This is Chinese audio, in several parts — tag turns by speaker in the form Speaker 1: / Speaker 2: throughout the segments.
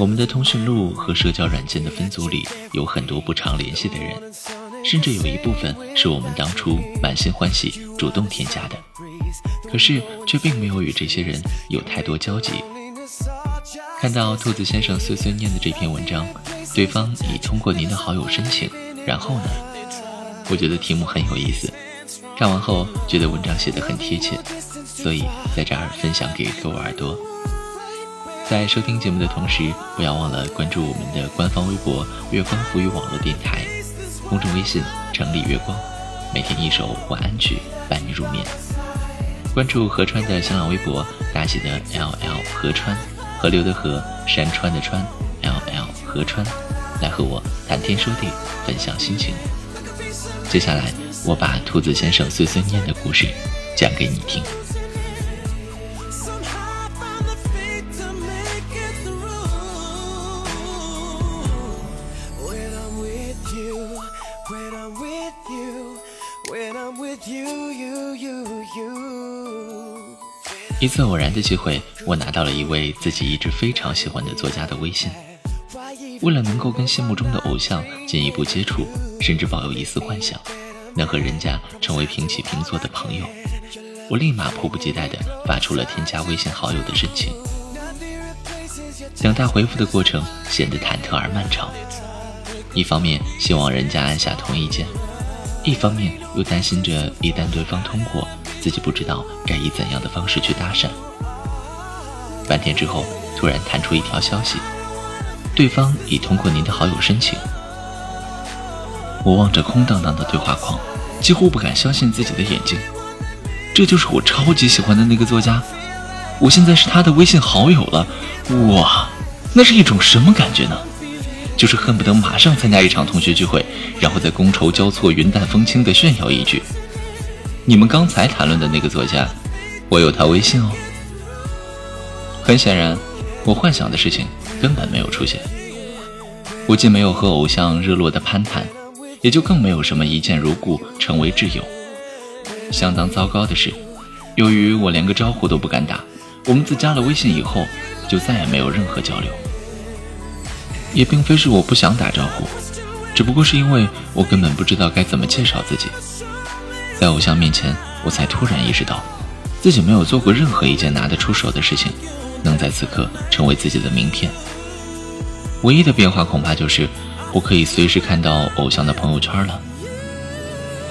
Speaker 1: 我们的通讯录和社交软件的分组里有很多不常联系的人，甚至有一部分是我们当初满心欢喜主动添加的，可是却并没有与这些人有太多交集。看到兔子先生碎碎念的这篇文章，对方已通过您的好友申请，然后呢？我觉得题目很有意思，看完后觉得文章写得很贴切，所以在这儿分享给各位耳朵。在收听节目的同时，不要忘了关注我们的官方微博“月光浮语网络电台”，公众微信“城里月光”，每天一首晚安曲伴你入眠。关注何川的新浪微博，大写的 L L 何川，河流的河，山川的川，L L 何川，来和我谈天说地，分享心情。接下来，我把兔子先生碎碎念的故事讲给你听。一次偶然的机会，我拿到了一位自己一直非常喜欢的作家的微信。为了能够跟心目中的偶像进一步接触，甚至抱有一丝幻想，能和人家成为平起平坐的朋友，我立马迫不及待地发出了添加微信好友的申请。等待回复的过程显得忐忑而漫长，一方面希望人家按下同意键，一方面又担心着一旦对方通过，自己不知道该以怎样的方式去搭讪。半天之后，突然弹出一条消息。对方已通过您的好友申请。我望着空荡荡的对话框，几乎不敢相信自己的眼睛。这就是我超级喜欢的那个作家，我现在是他的微信好友了。哇，那是一种什么感觉呢？就是恨不得马上参加一场同学聚会，然后再觥筹交错、云淡风轻地炫耀一句：“你们刚才谈论的那个作家，我有他微信哦。”很显然，我幻想的事情。根本没有出现，我既没有和偶像热络的攀谈，也就更没有什么一见如故成为挚友。相当糟糕的是，由于我连个招呼都不敢打，我们自加了微信以后，就再也没有任何交流。也并非是我不想打招呼，只不过是因为我根本不知道该怎么介绍自己。在偶像面前，我才突然意识到，自己没有做过任何一件拿得出手的事情。能在此刻成为自己的名片。唯一的变化恐怕就是，我可以随时看到偶像的朋友圈了。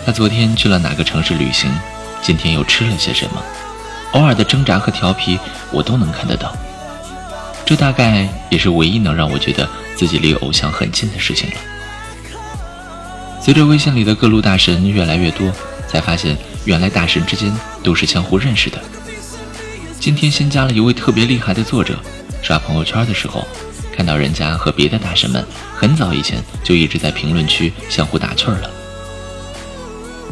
Speaker 1: 他昨天去了哪个城市旅行？今天又吃了些什么？偶尔的挣扎和调皮，我都能看得到。这大概也是唯一能让我觉得自己离偶像很近的事情了。随着微信里的各路大神越来越多，才发现原来大神之间都是相互认识的。今天新加了一位特别厉害的作者，刷朋友圈的时候，看到人家和别的大神们很早以前就一直在评论区相互打趣儿了。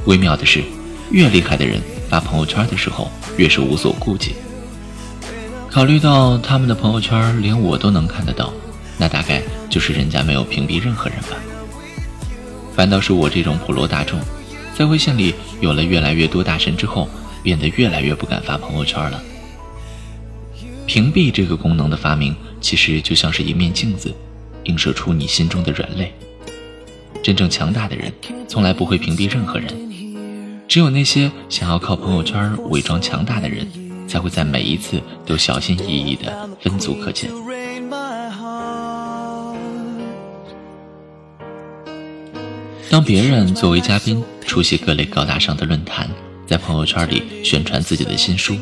Speaker 1: 微妙的是，越厉害的人发朋友圈的时候越是无所顾忌。考虑到他们的朋友圈连我都能看得到，那大概就是人家没有屏蔽任何人吧。反倒是我这种普罗大众，在微信里有了越来越多大神之后，变得越来越不敢发朋友圈了。屏蔽这个功能的发明，其实就像是一面镜子，映射出你心中的软肋。真正强大的人，从来不会屏蔽任何人。只有那些想要靠朋友圈伪装强大的人，才会在每一次都小心翼翼地分组可见。当别人作为嘉宾出席各类高大上的论坛，在朋友圈里宣传自己的新书。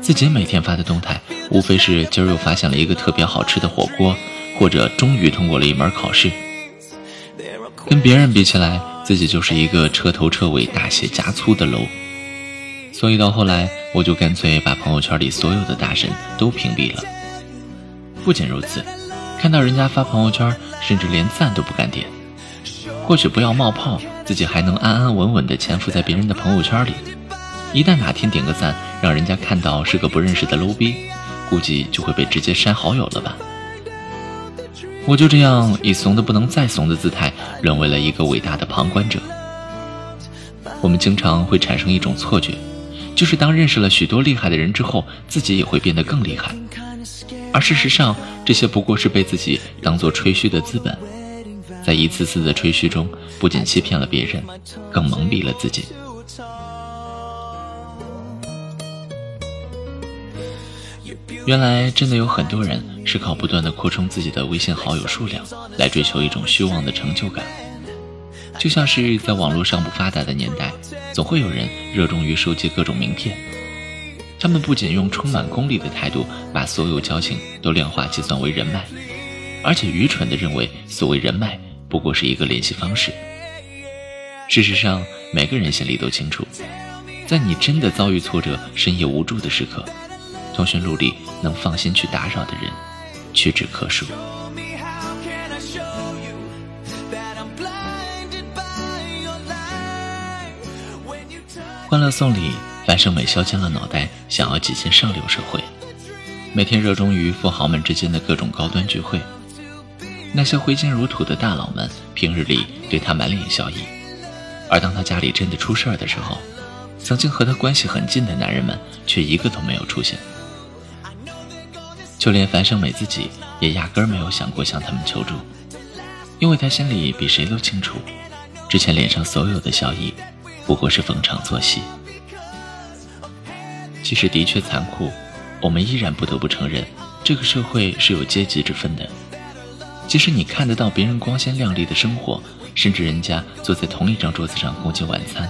Speaker 1: 自己每天发的动态，无非是今儿又发现了一个特别好吃的火锅，或者终于通过了一门考试。跟别人比起来，自己就是一个彻头彻尾大写加粗的 low。所以到后来，我就干脆把朋友圈里所有的大神都屏蔽了。不仅如此，看到人家发朋友圈，甚至连赞都不敢点。或许不要冒泡，自己还能安安稳稳地潜伏在别人的朋友圈里。一旦哪天点个赞，让人家看到是个不认识的 low 逼，估计就会被直接删好友了吧。我就这样以怂的不能再怂的姿态，沦为了一个伟大的旁观者。我们经常会产生一种错觉，就是当认识了许多厉害的人之后，自己也会变得更厉害。而事实上，这些不过是被自己当做吹嘘的资本，在一次次的吹嘘中，不仅欺骗了别人，更蒙蔽了自己。原来，真的有很多人是靠不断的扩充自己的微信好友数量，来追求一种虚妄的成就感。就像是在网络上不发达的年代，总会有人热衷于收集各种名片。他们不仅用充满功利的态度把所有交情都量化计算为人脉，而且愚蠢的认为所谓人脉不过是一个联系方式。事实上，每个人心里都清楚，在你真的遭遇挫折、深夜无助的时刻。通讯录里能放心去打扰的人，屈指可数。欢乐颂里，樊胜美削尖了脑袋想要挤进上流社会，每天热衷于富豪们之间的各种高端聚会。那些挥金如土的大佬们平日里对他满脸笑意，而当他家里真的出事儿的时候，曾经和他关系很近的男人们却一个都没有出现。就连樊胜美自己也压根儿没有想过向他们求助，因为她心里比谁都清楚，之前脸上所有的笑意，不过是逢场作戏。即使的确残酷，我们依然不得不承认，这个社会是有阶级之分的。即使你看得到别人光鲜亮丽的生活，甚至人家坐在同一张桌子上共进晚餐，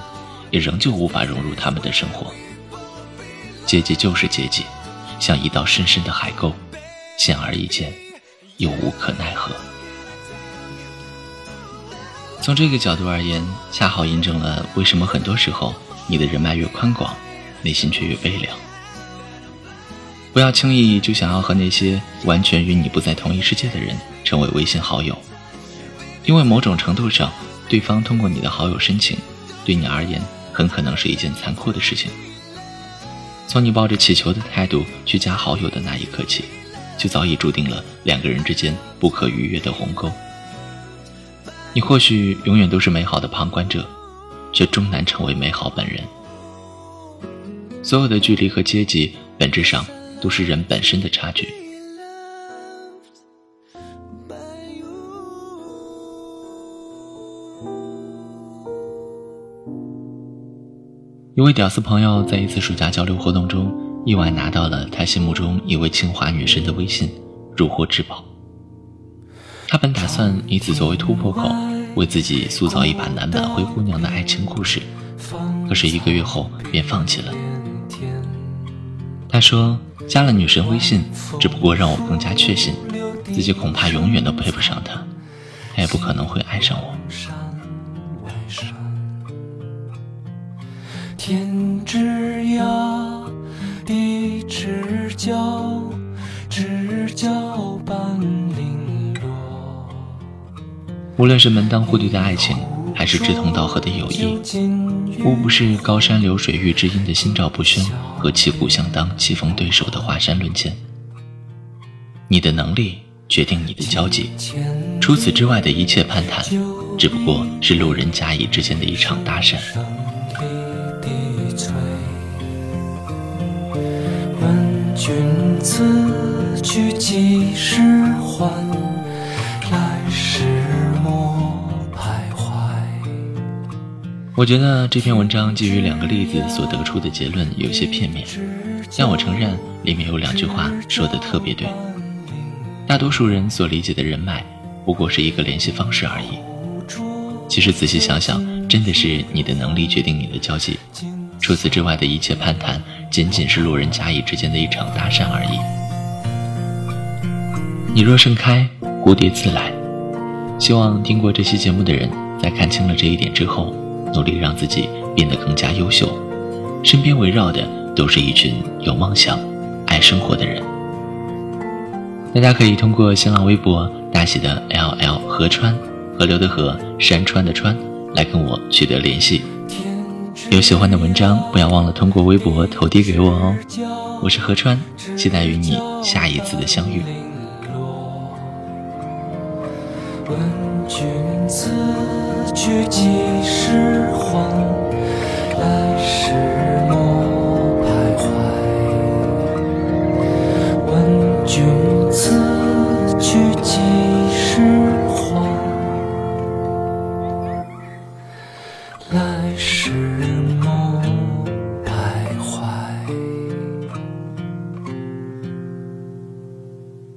Speaker 1: 也仍旧无法融入他们的生活。阶级就是阶级。像一道深深的海沟，显而易见，又无可奈何。从这个角度而言，恰好印证了为什么很多时候你的人脉越宽广，内心却越悲凉。不要轻易就想要和那些完全与你不在同一世界的人成为微信好友，因为某种程度上，对方通过你的好友申请，对你而言很可能是一件残酷的事情。从你抱着乞求的态度去加好友的那一刻起，就早已注定了两个人之间不可逾越的鸿沟。你或许永远都是美好的旁观者，却终难成为美好本人。所有的距离和阶级，本质上都是人本身的差距。一位屌丝朋友在一次暑假交流活动中，意外拿到了他心目中一位清华女神的微信，如获至宝。他本打算以此作为突破口，为自己塑造一把男版灰姑娘的爱情故事，可是一个月后便放弃了。他说：“加了女神微信，只不过让我更加确信，自己恐怕永远都配不上她，她也不可能会爱上我。”天之涯，地之角，知交半零落。无论是门当户对的爱情，还是志同道合的友谊，无不是高山流水遇知音的心照不宣和旗鼓相当、棋逢对手的华山论剑。你的能力决定你的交际，除此之外的一切攀谈，只不过是路人甲乙之间的一场搭讪。问君此去几时还？我觉得这篇文章基于两个例子所得出的结论有些片面，但我承认里面有两句话说的特别对。大多数人所理解的人脉，不过是一个联系方式而已。其实仔细想想，真的是你的能力决定你的交际。除此之外的一切攀谈，仅仅是路人甲乙之间的一场搭讪而已。你若盛开，蝴蝶自来。希望听过这期节目的人，在看清了这一点之后，努力让自己变得更加优秀，身边围绕的都是一群有梦想、爱生活的人。大家可以通过新浪微博大写的 L L 河川，河流的河，山川的川，来跟我取得联系。有喜欢的文章，不要忘了通过微博投递给我哦。我是河川，期待与你下一次的相遇。问君此去几时还？来时莫